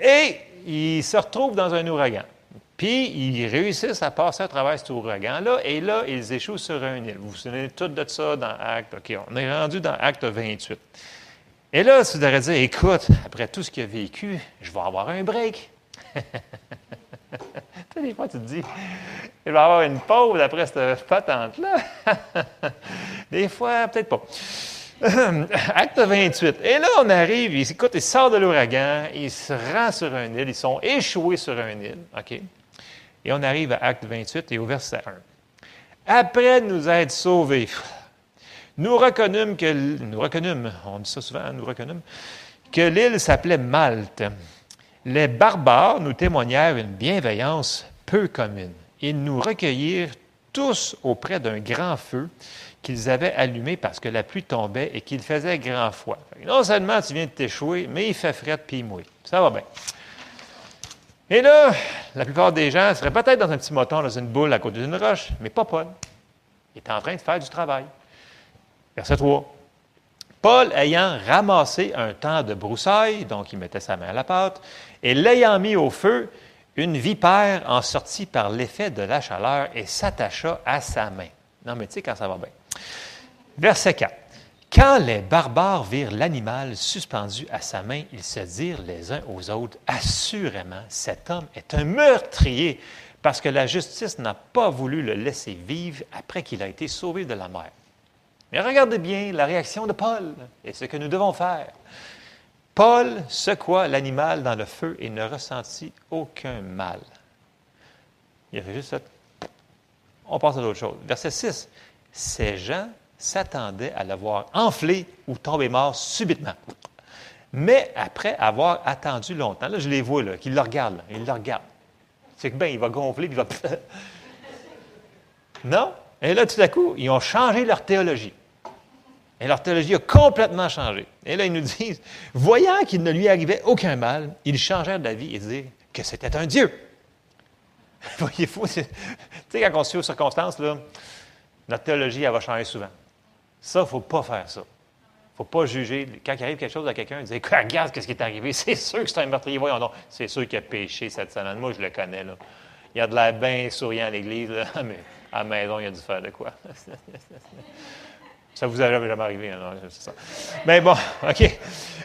Et il se retrouve dans un ouragan. Puis, ils réussissent à passer à travers cet ouragan-là, et là, ils échouent sur un île. Vous vous souvenez tout de ça dans Acte. OK, on est rendu dans Acte 28. Et là, tu devrais dire, écoute, après tout ce qu'il a vécu, je vais avoir un break. des fois, tu te dis, je vais avoir une pause après cette patente-là. des fois, peut-être pas. Acte 28. Et là, on arrive, écoute, il sort de l'ouragan, il se rend sur un île, ils sont échoués sur un île. OK? Et on arrive à Acte 28 et au verset 1. Après nous être sauvés, nous reconnûmes que, nous reconnûmes, on dit ça souvent, nous reconnûmes, que l'île s'appelait Malte. Les barbares nous témoignèrent une bienveillance peu commune. Ils nous recueillirent tous auprès d'un grand feu qu'ils avaient allumé parce que la pluie tombait et qu'il faisait grand froid. Non seulement tu viens de t'échouer, mais il fait fret puis il mouille. Ça va bien. Et là, la plupart des gens seraient peut-être dans un petit moton, dans une boule à côté d'une roche, mais pas. Il est en train de faire du travail. Verset 3. Paul ayant ramassé un temps de broussailles, donc il mettait sa main à la pâte, et l'ayant mis au feu, une vipère en sortit par l'effet de la chaleur et s'attacha à sa main. Non, mais tu sais quand ça va bien. Verset 4. Quand les barbares virent l'animal suspendu à sa main, ils se dirent les uns aux autres, Assurément, cet homme est un meurtrier, parce que la justice n'a pas voulu le laisser vivre après qu'il a été sauvé de la mer. Mais regardez bien la réaction de Paul et ce que nous devons faire. Paul secoua l'animal dans le feu et ne ressentit aucun mal. Il a fait juste ça. On passe à d'autres choses. Verset 6. Ces gens s'attendaient à le voir enfler ou tomber mort subitement. Mais après avoir attendu longtemps, là, je les vois, là, qu'ils le regardent, ils le regardent. C'est que, ben, il va gonfler, puis il va. non? Et là, tout à coup, ils ont changé leur théologie. Et leur théologie a complètement changé. Et là, ils nous disent, voyant qu'il ne lui arrivait aucun mal, ils changèrent d'avis et disaient que c'était un Dieu. Voyez-vous, tu sais, quand on suit aux circonstances, là, notre théologie, elle va changer souvent. Ça, il ne faut pas faire ça. Il ne faut pas juger. Quand il arrive quelque chose à quelqu'un, il dit Regarde ce qui est arrivé. C'est sûr que c'est un meurtrier. Voyons donc. C'est sûr qu'il a péché cette semaine. Moi, je le connais. Là. Il a de l'air bien souriant à l'église, mais à la maison, il a dû faire de quoi? Ça vous a jamais, arrivé, hein, c'est ça. Mais bon, OK.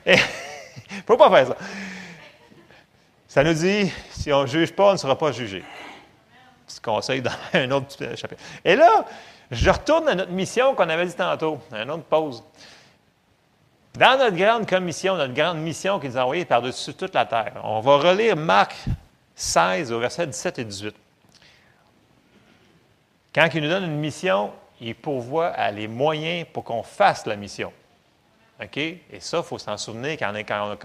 Il faut pas faire ça. Ça nous dit, si on ne juge pas, on ne sera pas jugé. Ce conseil dans un autre chapitre. Et là, je retourne à notre mission qu'on avait dit tantôt, à une autre pause. Dans notre grande commission, notre grande mission qu'il nous a envoyée par-dessus toute la terre, on va relire Marc 16 au verset 17 et 18. Quand il nous donne une mission, il pourvoit à les moyens pour qu'on fasse la mission. OK? Et ça, il faut s'en souvenir quand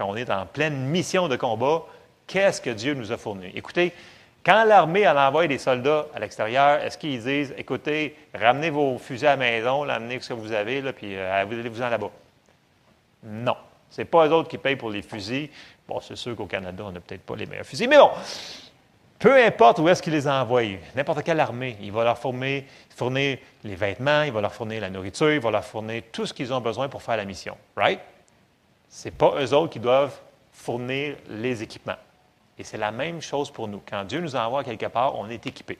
on, est, en pleine mission de combat, qu'est-ce que Dieu nous a fourni? Écoutez, quand l'armée envoie des soldats à l'extérieur, est-ce qu'ils disent, écoutez, ramenez vos fusils à la maison, amenez ce que vous avez, là, puis euh, allez-vous-en là-bas? Non. Ce n'est pas eux autres qui payent pour les fusils. Bon, c'est sûr qu'au Canada, on n'a peut-être pas les meilleurs fusils, mais bon, peu importe où est-ce qu'il les envoie, n'importe quelle armée, il va leur fournir, fournir, les vêtements, il va leur fournir la nourriture, il va leur fournir tout ce qu'ils ont besoin pour faire la mission. Right? Ce n'est pas eux autres qui doivent fournir les équipements. Et c'est la même chose pour nous. Quand Dieu nous envoie quelque part, on est équipé.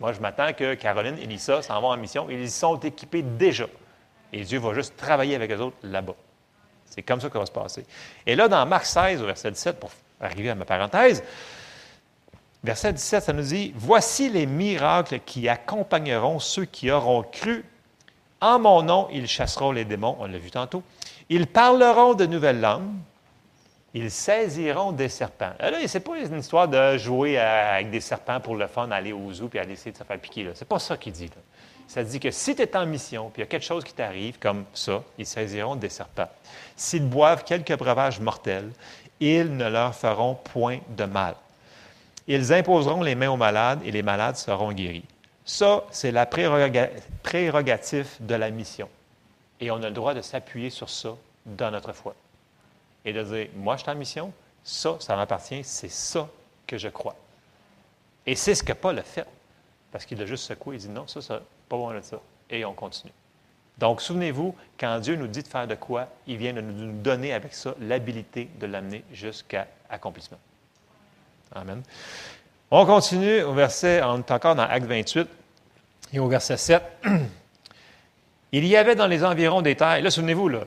Moi, je m'attends que Caroline et Lisa s'en vont en mission. Ils sont équipés déjà. Et Dieu va juste travailler avec eux autres là-bas. C'est comme ça que va se passer. Et là, dans Marc 16, au verset 17, pour arriver à ma parenthèse, Verset 17, ça nous dit, Voici les miracles qui accompagneront ceux qui auront cru. En mon nom, ils chasseront les démons, on l'a vu tantôt. Ils parleront de nouvelles langues. Ils saisiront des serpents. Là, ce n'est pas une histoire de jouer avec des serpents pour le fun, aller au zoo et aller essayer de se faire piquer. Ce n'est pas ça qu'il dit. Ça dit que si tu es en mission, puis il y a quelque chose qui t'arrive, comme ça, ils saisiront des serpents. S'ils boivent quelques breuvages mortels, ils ne leur feront point de mal. Ils imposeront les mains aux malades et les malades seront guéris. Ça, c'est la prérogative de la mission. Et on a le droit de s'appuyer sur ça dans notre foi. Et de dire, moi, je suis en mission, ça, ça m'appartient, c'est ça que je crois. Et c'est ce que Paul a fait. Parce qu'il a juste secoué, il dit, non, ça, ça, pas bon de ça. Et on continue. Donc, souvenez-vous, quand Dieu nous dit de faire de quoi, il vient de nous donner avec ça l'habilité de l'amener jusqu'à accomplissement. Amen. On continue au verset, on est encore dans Acte 28 et au verset 7. Il y avait dans les environs des terres, et là, souvenez-vous, là,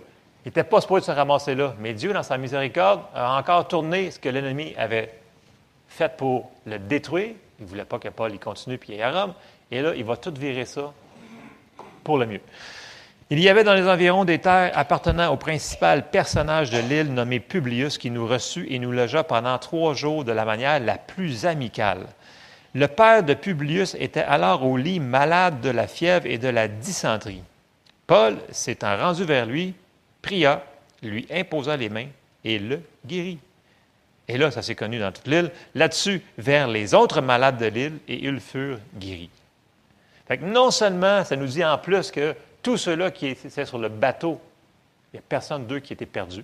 il n'était pas supposé se ramasser là, mais Dieu, dans sa miséricorde, a encore tourné ce que l'ennemi avait fait pour le détruire. Il ne voulait pas que Paul y continue puis il à Rome. Et là, il va tout virer ça pour le mieux. Il y avait dans les environs des terres appartenant au principal personnage de l'île nommé Publius qui nous reçut et nous logea pendant trois jours de la manière la plus amicale. Le père de Publius était alors au lit malade de la fièvre et de la dysenterie. Paul, s'étant rendu vers lui, pria, lui imposa les mains et le guérit. Et là, ça s'est connu dans toute l'île. Là-dessus, vers les autres malades de l'île, et ils furent guéris. Fait non seulement ça nous dit en plus que tous ceux-là qui étaient sur le bateau, il n'y a personne d'eux qui était perdu.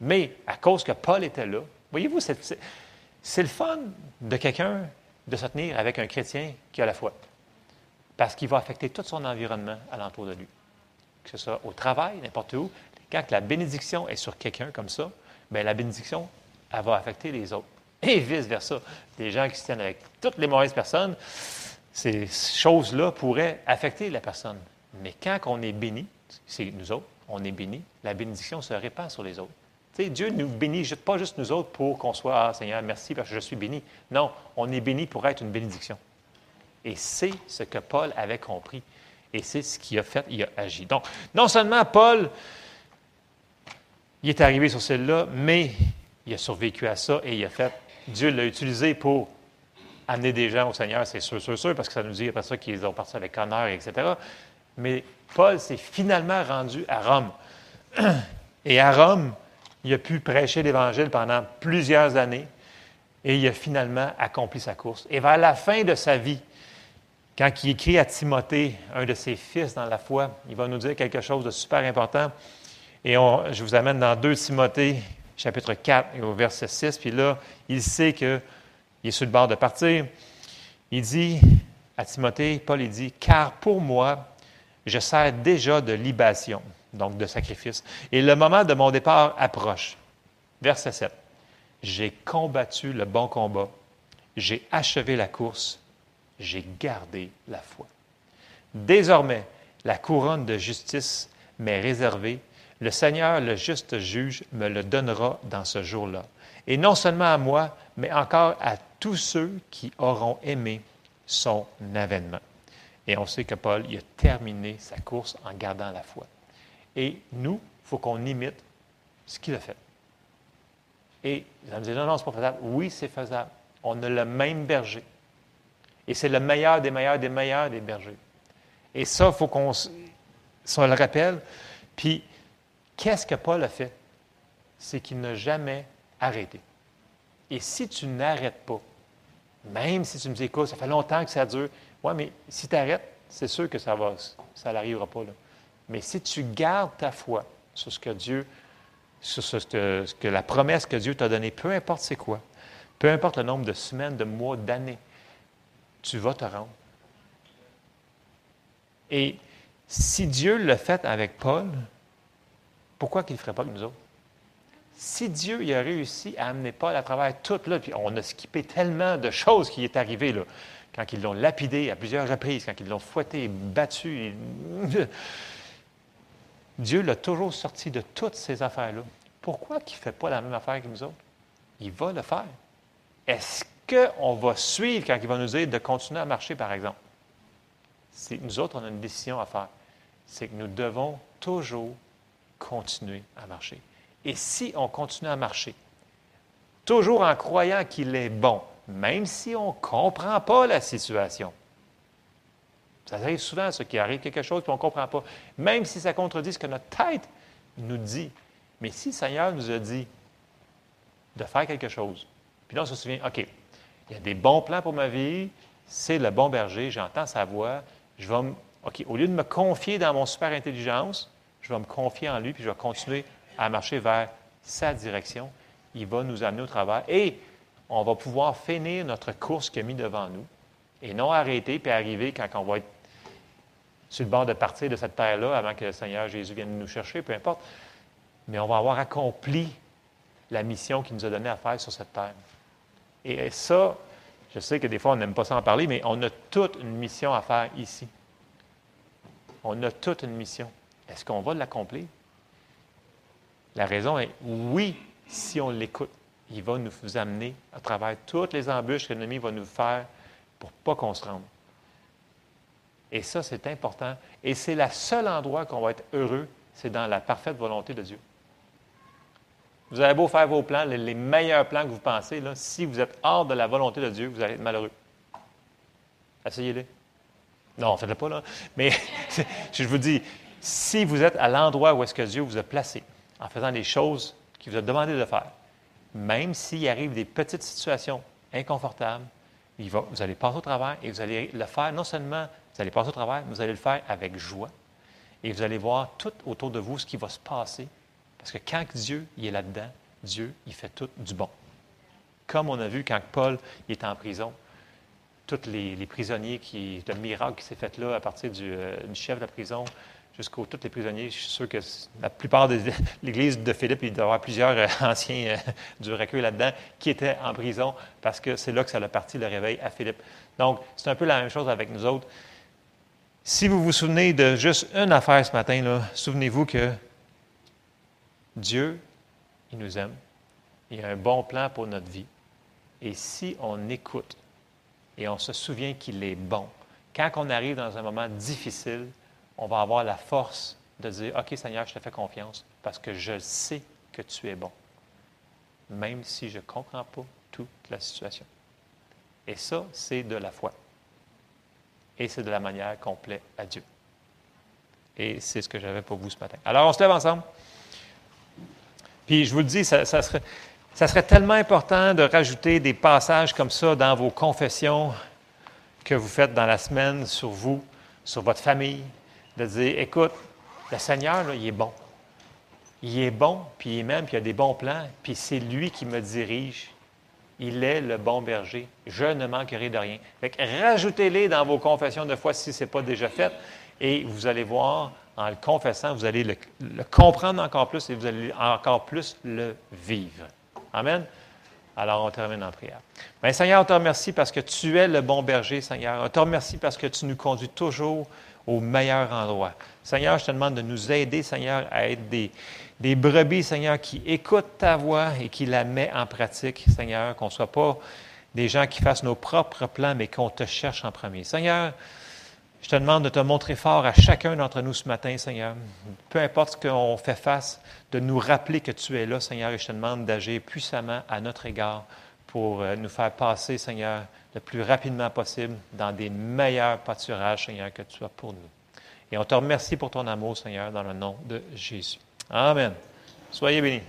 Mais à cause que Paul était là, voyez-vous, c'est le fun de quelqu'un de se tenir avec un chrétien qui a la foi. Parce qu'il va affecter tout son environnement alentour de lui. Que ce soit au travail, n'importe où, quand la bénédiction est sur quelqu'un comme ça, bien, la bénédiction, elle va affecter les autres. Et vice-versa. Des gens qui se tiennent avec toutes les mauvaises personnes, ces choses-là pourraient affecter la personne. Mais quand on est béni, c'est nous autres, on est béni, la bénédiction se répand sur les autres. Dieu nous bénit pas juste nous autres pour qu'on soit Ah Seigneur, merci parce que je suis béni. Non, on est béni pour être une bénédiction. Et c'est ce que Paul avait compris. Et c'est ce qu'il a fait, il a agi. Donc, non seulement Paul, il est arrivé sur celle-là, mais il a survécu à ça et il a fait, Dieu l'a utilisé pour amener des gens au Seigneur, c'est sûr, sûr, sûr, parce que ça nous dit après ça qu'ils ont parti avec honneur, etc. Mais Paul s'est finalement rendu à Rome. Et à Rome, il a pu prêcher l'Évangile pendant plusieurs années et il a finalement accompli sa course. Et vers la fin de sa vie, quand il écrit à Timothée, un de ses fils dans la foi, il va nous dire quelque chose de super important. Et je vous amène dans 2 Timothée, chapitre 4, et au verset 6. Puis là, il sait qu'il est sur le bord de partir. Il dit à Timothée, Paul, il dit Car pour moi, je sers déjà de libation, donc de sacrifice, et le moment de mon départ approche. Verset 7. J'ai combattu le bon combat, j'ai achevé la course, j'ai gardé la foi. Désormais, la couronne de justice m'est réservée. Le Seigneur, le juste juge, me le donnera dans ce jour-là. Et non seulement à moi, mais encore à tous ceux qui auront aimé son avènement. Et on sait que Paul il a terminé sa course en gardant la foi. Et nous, il faut qu'on imite ce qu'il a fait. Et vous allez me dire, non, non, ce n'est pas faisable. Oui, c'est faisable. On a le même berger. Et c'est le meilleur des meilleurs des meilleurs des bergers. Et ça, il faut qu'on le rappelle. Puis, qu'est-ce que Paul a fait? C'est qu'il n'a jamais arrêté. Et si tu n'arrêtes pas, même si tu me dis, écoute, ça fait longtemps que ça dure, oui, mais si tu arrêtes, c'est sûr que ça va, ça n'arrivera pas. Mais si tu gardes ta foi sur ce que Dieu, sur ce que, la promesse que Dieu t'a donnée, peu importe c'est quoi, peu importe le nombre de semaines, de mois, d'années, tu vas te rendre. Et si Dieu l'a fait avec Paul, pourquoi qu'il ne le ferait pas avec nous autres? Si Dieu il a réussi à amener Paul à travers tout, là, puis on a skippé tellement de choses qui est arrivé, là, quand ils l'ont lapidé à plusieurs reprises, quand ils l'ont fouetté, battu, Dieu l'a toujours sorti de toutes ces affaires-là. Pourquoi qu'il ne fait pas la même affaire que nous autres? Il va le faire. Est-ce qu'on va suivre quand il va nous dire de continuer à marcher, par exemple? Nous autres, on a une décision à faire. C'est que nous devons toujours continuer à marcher. Et si on continue à marcher, toujours en croyant qu'il est bon, même si on ne comprend pas la situation, ça arrive souvent, ce qui arrive quelque chose, puis on ne comprend pas, même si ça contredit ce que notre tête nous dit. Mais si le Seigneur nous a dit de faire quelque chose, puis là, on se souvient, OK, il y a des bons plans pour ma vie, c'est le bon berger, j'entends sa voix, je vais OK, au lieu de me confier dans mon super intelligence, je vais me confier en lui, puis je vais continuer à marcher vers sa direction. Il va nous amener au travail et on va pouvoir finir notre course qu'il a mis devant nous et non arrêter puis arriver quand on va être sur le bord de partir de cette terre-là avant que le Seigneur Jésus vienne nous chercher, peu importe. Mais on va avoir accompli la mission qu'il nous a donnée à faire sur cette terre. Et ça, je sais que des fois, on n'aime pas ça en parler, mais on a toute une mission à faire ici. On a toute une mission. Est-ce qu'on va l'accomplir? La raison est oui, si on l'écoute. Il va nous amener à travers toutes les embûches que l'ennemi va nous faire pour pas qu'on se rende. Et ça, c'est important. Et c'est le seul endroit qu'on va être heureux, c'est dans la parfaite volonté de Dieu. Vous avez beau faire vos plans, les, meilleurs plans que vous pensez, là, si vous êtes hors de la volonté de Dieu, vous allez être malheureux. Essayez-les. Non, faites-le pas, là. Mais je vous dis, si vous êtes à l'endroit où est-ce que Dieu vous a placé, en faisant les choses qu'il vous a demandé de faire, même s'il arrive des petites situations inconfortables, vous allez passer au travers et vous allez le faire, non seulement vous allez passer au travers, mais vous allez le faire avec joie. Et vous allez voir tout autour de vous ce qui va se passer parce que quand Dieu est là-dedans, Dieu, il fait tout du bon. Comme on a vu quand Paul il est en prison, tous les, prisonniers, qui, le miracle qui s'est fait là à partir du, euh, chef de la prison, jusqu'aux tous les prisonniers. Je suis sûr que la plupart de l'Église de Philippe, il doit y avoir plusieurs euh, anciens euh, du recueil là-dedans qui étaient en prison parce que c'est là que ça a parti le réveil à Philippe. Donc, c'est un peu la même chose avec nous autres. Si vous vous souvenez de juste une affaire ce matin, souvenez-vous que Dieu, il nous aime. Il a un bon plan pour notre vie. Et si on écoute et on se souvient qu'il est bon, quand on arrive dans un moment difficile, on va avoir la force de dire, OK Seigneur, je te fais confiance parce que je sais que tu es bon, même si je ne comprends pas toute la situation. Et ça, c'est de la foi. Et c'est de la manière qu'on plaît à Dieu. Et c'est ce que j'avais pour vous ce matin. Alors, on se lève ensemble. Puis, je vous le dis, ça, serait, ça serait tellement important de rajouter des passages comme ça dans vos confessions que vous faites dans la semaine sur vous, sur votre famille, de dire, écoute, le Seigneur, il est bon. Il est bon, puis il est même, puis il a des bons plans, puis c'est lui qui me dirige. Il est le bon berger. Je ne manquerai de rien. rajoutez-les dans vos confessions de foi si ce n'est pas déjà fait, et vous allez voir, en le confessant, vous allez le, comprendre encore plus et vous allez encore plus le vivre. Amen. Alors, on termine en prière. Bien, Seigneur, on te remercie parce que tu es le bon berger, Seigneur. On te remercie parce que tu nous conduis toujours au meilleur endroit. Seigneur, je te demande de nous aider, Seigneur, à être des, brebis, Seigneur, qui écoutent ta voix et qui la met en pratique, Seigneur, qu'on ne soit pas des gens qui fassent nos propres plans, mais qu'on te cherche en premier. Seigneur, je te demande de te montrer fort à chacun d'entre nous ce matin, Seigneur. Peu importe ce qu'on fait face, de nous rappeler que tu es là, Seigneur, et je te demande d'agir puissamment à notre égard pour euh, nous faire passer, Seigneur, le plus rapidement possible dans des meilleurs pâturages, Seigneur, que tu as pour nous. Et on te remercie pour ton amour, Seigneur, dans le nom de Jésus. Amen. Soyez bénis.